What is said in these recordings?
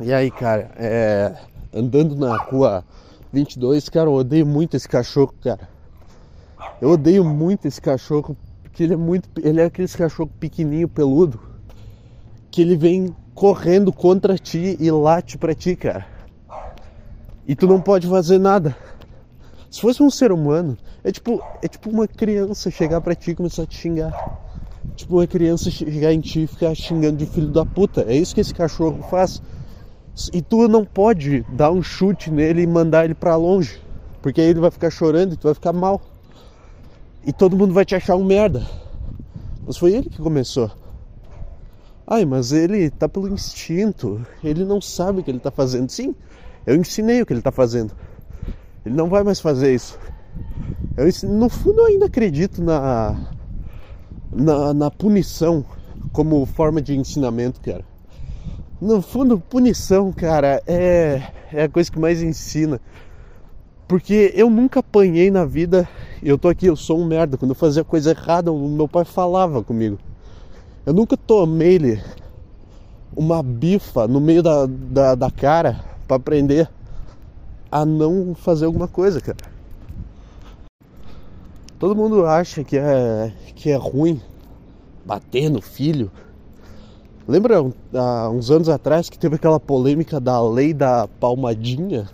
E aí, cara, é, andando na rua 22, cara, eu odeio muito esse cachorro, cara. Eu odeio muito esse cachorro, porque ele é muito. Ele é aquele cachorro pequenininho, peludo, que ele vem correndo contra ti e late pra ti, cara. E tu não pode fazer nada. Se fosse um ser humano, é tipo, é tipo uma criança chegar pra ti e começar a te xingar. Tipo uma criança chegar em ti e ficar xingando de filho da puta. É isso que esse cachorro faz. E tu não pode dar um chute nele e mandar ele para longe, porque aí ele vai ficar chorando e tu vai ficar mal. E todo mundo vai te achar um merda. Mas foi ele que começou. Ai, mas ele tá pelo instinto. Ele não sabe o que ele tá fazendo. Sim, eu ensinei o que ele tá fazendo. Ele não vai mais fazer isso. Eu, no fundo, eu ainda acredito na, na, na punição como forma de ensinamento, cara. No fundo, punição, cara, é, é a coisa que mais ensina. Porque eu nunca apanhei na vida, eu tô aqui, eu sou um merda. Quando eu fazia coisa errada, o meu pai falava comigo. Eu nunca tomei-lhe uma bifa no meio da, da, da cara para aprender a não fazer alguma coisa, cara. Todo mundo acha que é, que é ruim bater no filho, Lembra há uns anos atrás que teve aquela polêmica da lei da palmadinha?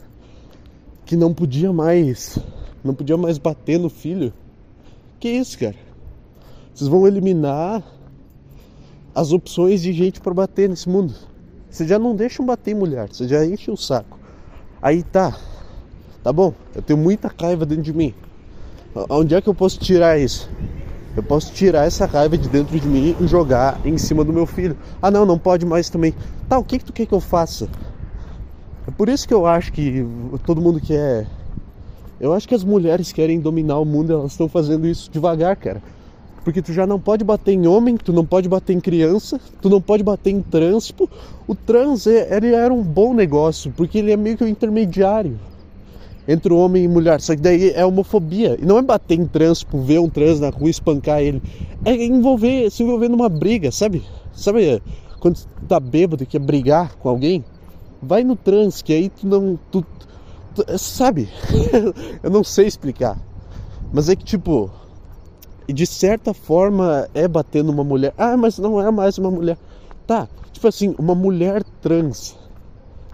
Que não podia mais. Não podia mais bater no filho. Que isso, cara? Vocês vão eliminar as opções de gente para bater nesse mundo. Vocês já não deixam bater mulher, vocês já enchem o saco. Aí tá. Tá bom, eu tenho muita raiva dentro de mim. Onde é que eu posso tirar isso? Eu posso tirar essa raiva de dentro de mim e jogar em cima do meu filho. Ah, não, não pode mais também. Tá, o que, que tu quer que eu faça? É por isso que eu acho que todo mundo quer. Eu acho que as mulheres querem dominar o mundo, elas estão fazendo isso devagar, cara. Porque tu já não pode bater em homem, tu não pode bater em criança, tu não pode bater em trans. Tipo, o trans ele era um bom negócio, porque ele é meio que um intermediário entre homem e mulher. Só que daí é homofobia. E não é bater em trans, tipo, ver um trans na rua e espancar ele. É envolver, se envolver numa briga, sabe? Sabe quando tu tá bêbado e quer brigar com alguém? Vai no trans, que aí tu não. Tu, tu, sabe? Eu não sei explicar. Mas é que tipo. De certa forma é bater numa mulher. Ah, mas não é mais uma mulher. Tá, tipo assim, uma mulher trans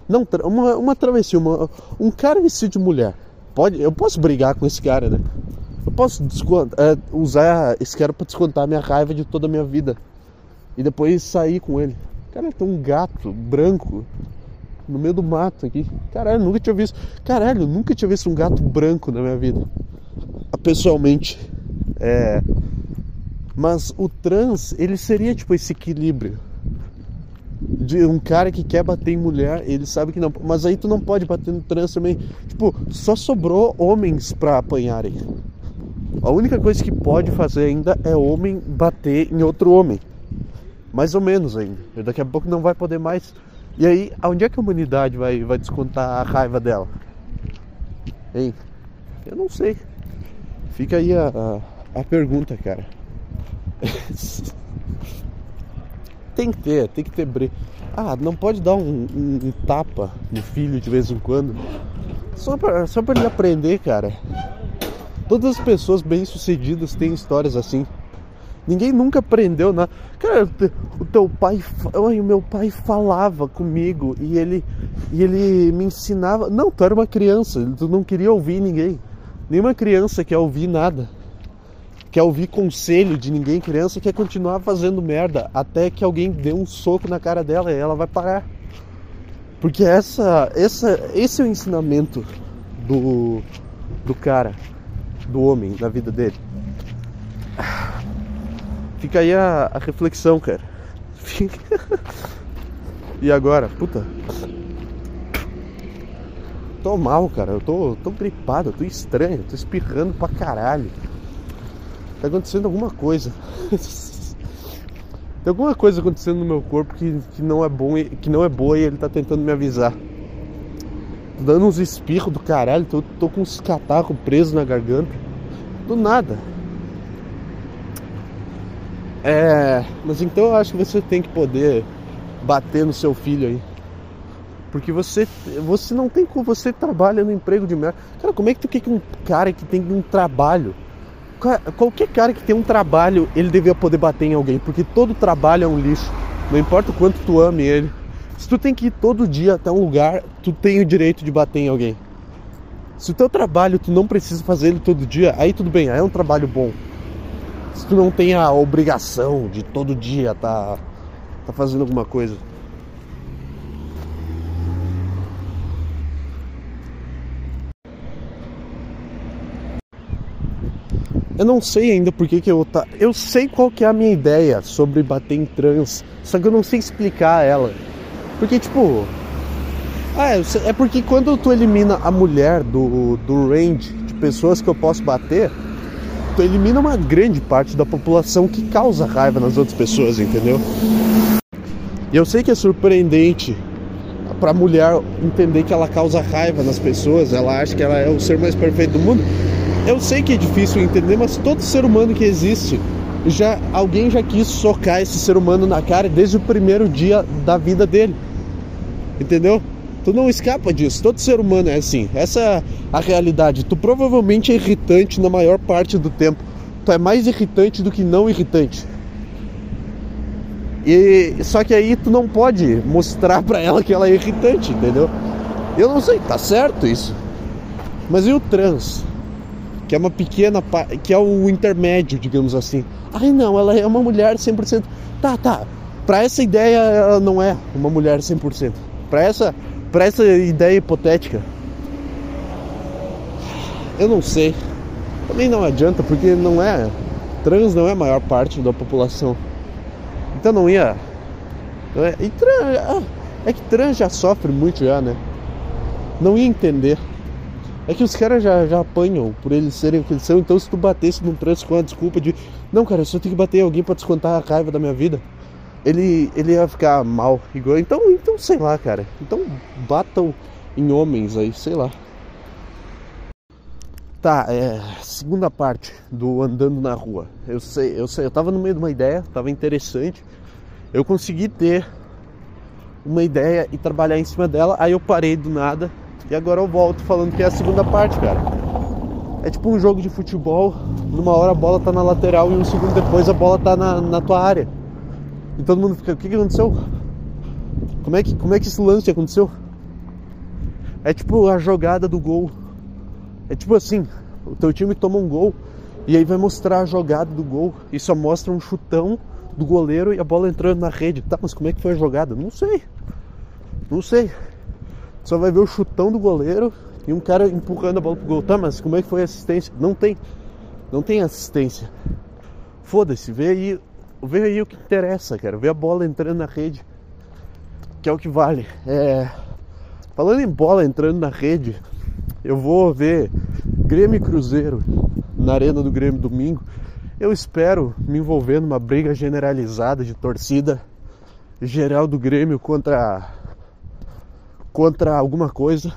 não, uma, uma travessia, uma, um cara vestido de mulher. Pode, eu posso brigar com esse cara, né? Eu posso é, usar esse cara para descontar minha raiva de toda a minha vida. E depois sair com ele. Cara, tem um gato branco no meio do mato aqui. Caralho, nunca tinha visto. Caralho, nunca tinha visto um gato branco na minha vida. Pessoalmente. É. Mas o trans, ele seria tipo esse equilíbrio de um cara que quer bater em mulher, ele sabe que não. Mas aí tu não pode bater no trans também. Tipo, só sobrou homens pra apanharem. A única coisa que pode fazer ainda é homem bater em outro homem. Mais ou menos ainda. Daqui a pouco não vai poder mais. E aí, aonde é que a humanidade vai, vai descontar a raiva dela? Hein? Eu não sei. Fica aí a, a, a pergunta, cara. tem que ter, tem que ter bre... Ah, não pode dar um, um, um, tapa no filho de vez em quando. Só pra, só pra ele aprender, cara. Todas as pessoas bem-sucedidas têm histórias assim. Ninguém nunca aprendeu nada. Cara, o teu pai. O meu pai falava comigo e ele, e ele me ensinava. Não, tu era uma criança, tu não queria ouvir ninguém. Nenhuma criança quer ouvir nada quer ouvir conselho de ninguém, criança quer continuar fazendo merda até que alguém dê um soco na cara dela e ela vai parar. Porque essa, essa, esse é o ensinamento do, do cara, do homem, da vida dele. Fica aí a, a reflexão, cara. e agora? Puta. Tô mal, cara. Eu tô, tô gripado, tô estranho, tô espirrando pra caralho. Tá acontecendo alguma coisa. Tem alguma coisa acontecendo no meu corpo que, que não é bom que não é boa e ele tá tentando me avisar. Tô dando uns espirros do caralho, tô, tô com uns catarros presos na garganta. Do nada. É. Mas então eu acho que você tem que poder bater no seu filho aí. porque você, você não tem como você trabalha no emprego de merda. Cara, como é que tu quer que um cara que tem um trabalho, qualquer cara que tem um trabalho, ele devia poder bater em alguém, porque todo trabalho é um lixo. Não importa o quanto tu ame ele. Se tu tem que ir todo dia até um lugar, tu tem o direito de bater em alguém. Se o teu trabalho tu não precisa fazer ele todo dia, aí tudo bem, aí é um trabalho bom. Se tu não tem a obrigação de todo dia tá, tá fazendo alguma coisa. Eu não sei ainda porque que eu tá. Eu sei qual que é a minha ideia sobre bater em trans, só que eu não sei explicar ela. Porque tipo, ah, é porque quando tu elimina a mulher do, do range de pessoas que eu posso bater, tu elimina uma grande parte da população que causa raiva nas outras pessoas, entendeu? E eu sei que é surpreendente pra mulher entender que ela causa raiva nas pessoas, ela acha que ela é o ser mais perfeito do mundo. Eu sei que é difícil entender, mas todo ser humano que existe, já alguém já quis socar esse ser humano na cara desde o primeiro dia da vida dele. Entendeu? Tu não escapa disso. Todo ser humano é assim. Essa é a realidade. Tu provavelmente é irritante na maior parte do tempo. Tu é mais irritante do que não irritante. E só que aí tu não pode mostrar para ela que ela é irritante, entendeu? Eu não sei, tá certo isso. Mas e o trans? Que é uma pequena que é o intermédio, digamos assim. Ai não, ela é uma mulher 100%. Tá, tá. Para essa ideia ela não é uma mulher 100%. Para essa para essa ideia hipotética, eu não sei. Também não adianta, porque não é. Trans não é a maior parte da população. Então não ia. Não é, e trans, ah, é que trans já sofre muito já, né? Não ia entender. É que os caras já, já apanham por eles serem o que eles são. Então se tu batesse num trans com a desculpa de. Não, cara, eu só tenho que bater alguém pra descontar a raiva da minha vida ele, ele ia ficar mal. Igual, então, então, sei lá, cara. Então batam em homens aí, sei lá. Tá, é, segunda parte do andando na rua. Eu sei, eu sei, eu tava no meio de uma ideia, tava interessante. Eu consegui ter uma ideia e trabalhar em cima dela, aí eu parei do nada e agora eu volto falando que é a segunda parte, cara. É tipo um jogo de futebol, numa hora a bola tá na lateral e um segundo depois a bola tá na, na tua área. E todo mundo fica, o que, que aconteceu? Como é que, como é que esse lance aconteceu? É tipo a jogada do gol. É tipo assim, o teu time toma um gol e aí vai mostrar a jogada do gol e só mostra um chutão do goleiro e a bola entrando na rede. Tá, mas como é que foi a jogada? Não sei. Não sei. Só vai ver o chutão do goleiro e um cara empurrando a bola pro gol. Tá, mas como é que foi a assistência? Não tem. Não tem assistência. Foda-se, vê aí Vê aí o que interessa, cara. Ver a bola entrando na rede, que é o que vale. É... Falando em bola entrando na rede, eu vou ver Grêmio e Cruzeiro na Arena do Grêmio domingo. Eu espero me envolver numa briga generalizada de torcida geral do Grêmio contra contra alguma coisa.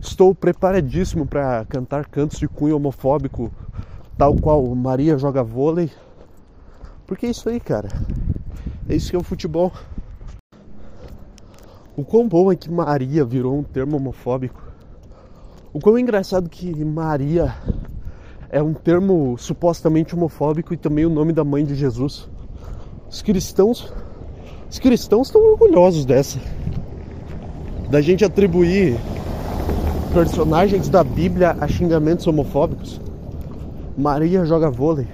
Estou preparadíssimo para cantar cantos de cunho homofóbico, tal qual Maria joga vôlei porque é isso aí, cara. É isso que é o futebol. O quão bom é que Maria virou um termo homofóbico. O quão engraçado que Maria é um termo supostamente homofóbico e também o nome da mãe de Jesus. Os cristãos, os cristãos estão orgulhosos dessa. Da gente atribuir personagens da Bíblia a xingamentos homofóbicos. Maria joga vôlei.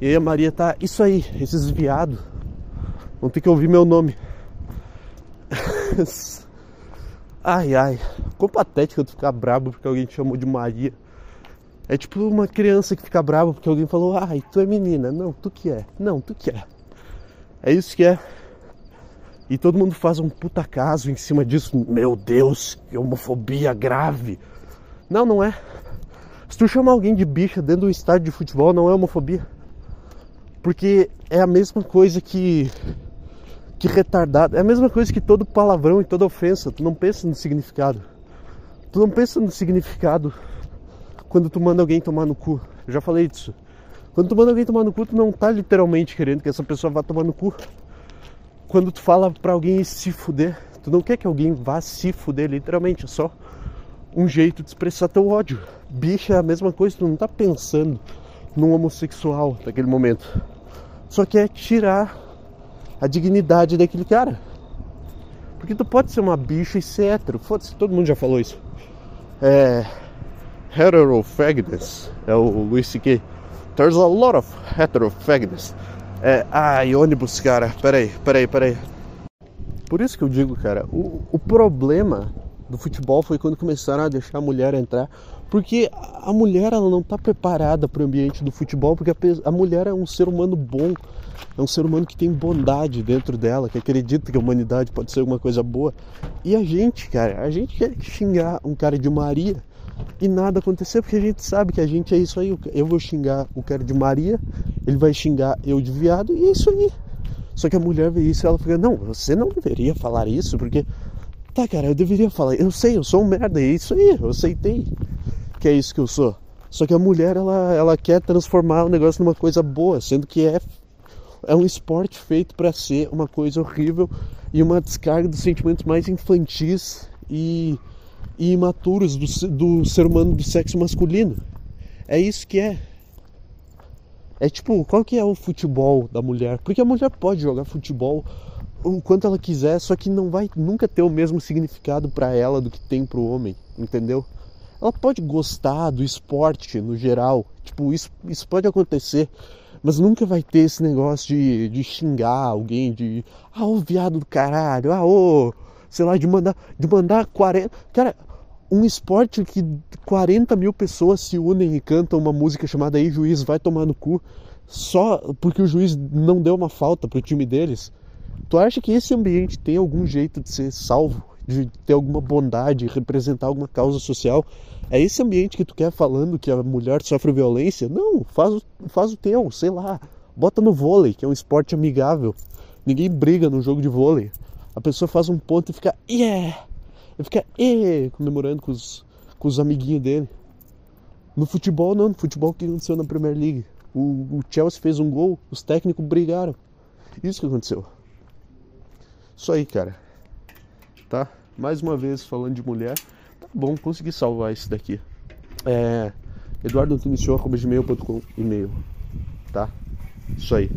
E a Maria tá. Isso aí, esses viados. Vão ter que ouvir meu nome. ai ai. Ficou patético tu ficar brabo porque alguém te chamou de Maria. É tipo uma criança que fica brava porque alguém falou, ai, tu é menina. Não, tu que é. Não, tu que é. É isso que é. E todo mundo faz um puta caso em cima disso. Meu Deus, que homofobia grave. Não, não é. Se tu chamar alguém de bicha dentro do estádio de futebol, não é homofobia. Porque é a mesma coisa que que retardado, é a mesma coisa que todo palavrão e toda ofensa, tu não pensa no significado. Tu não pensa no significado quando tu manda alguém tomar no cu. Eu já falei disso. Quando tu manda alguém tomar no cu, tu não tá literalmente querendo que essa pessoa vá tomar no cu. Quando tu fala pra alguém se fuder, Tu não quer que alguém vá se fuder, literalmente, é só um jeito de expressar teu ódio. Bicha é a mesma coisa, tu não tá pensando num homossexual naquele momento. Só quer tirar a dignidade daquele cara. Porque tu pode ser uma bicha e ser hétero. Foda-se, todo mundo já falou isso. É. Heterofagness. É o Luis C.K. There's a lot of heterofagness. É. Ai, ônibus, cara. Peraí, peraí, peraí. Por isso que eu digo, cara, o, o problema do futebol foi quando começaram a deixar a mulher entrar, porque a mulher ela não está preparada para o ambiente do futebol, porque a, a, mulher é um ser humano bom, é um ser humano que tem bondade dentro dela, que acredita que a humanidade pode ser alguma coisa boa. E a gente, cara, a gente quer xingar um cara de Maria e nada acontecer, porque a gente sabe que a gente é isso aí. Eu vou xingar o cara de Maria, ele vai xingar eu de viado e é isso aí. Só que a mulher vê isso e ela fica, não, você não deveria falar isso, porque. Tá, cara, eu deveria falar, eu sei, eu sou um merda, é isso aí, eu aceitei que é isso que eu sou. Só que a mulher, ela, ela quer transformar o negócio numa coisa boa, sendo que é, é um esporte feito para ser uma coisa horrível e uma descarga dos sentimentos mais infantis e, e imaturos do, do ser humano do sexo masculino. É isso que é. É tipo, qual que é o futebol da mulher? Porque a mulher pode jogar futebol o quanto ela quiser, só que não vai nunca ter o mesmo significado para ela do que tem para o homem, entendeu? Ela pode gostar do esporte no geral, tipo, isso, isso pode acontecer, mas nunca vai ter esse negócio de, de xingar alguém, de ah, ô viado do caralho, ah, ô, sei lá, de mandar, de mandar 40. Cara, um esporte que 40 mil pessoas se unem e cantam uma música chamada Ei Juiz Vai Tomar no Cu só porque o juiz não deu uma falta pro time deles. Tu acha que esse ambiente tem algum jeito de ser salvo, de ter alguma bondade, representar alguma causa social? É esse ambiente que tu quer falando que a mulher sofre violência? Não, faz, faz o teu, sei lá. Bota no vôlei, que é um esporte amigável. Ninguém briga no jogo de vôlei. A pessoa faz um ponto e fica, yeah! Ele fica e comemorando com os, com os amiguinhos dele. No futebol não, no futebol que aconteceu na Premier League. O, o Chelsea fez um gol, os técnicos brigaram. Isso que aconteceu. Isso aí, cara. Tá? Mais uma vez falando de mulher. Tá bom, consegui salvar esse daqui. É. Eduardo e-mail. Tá? Isso aí.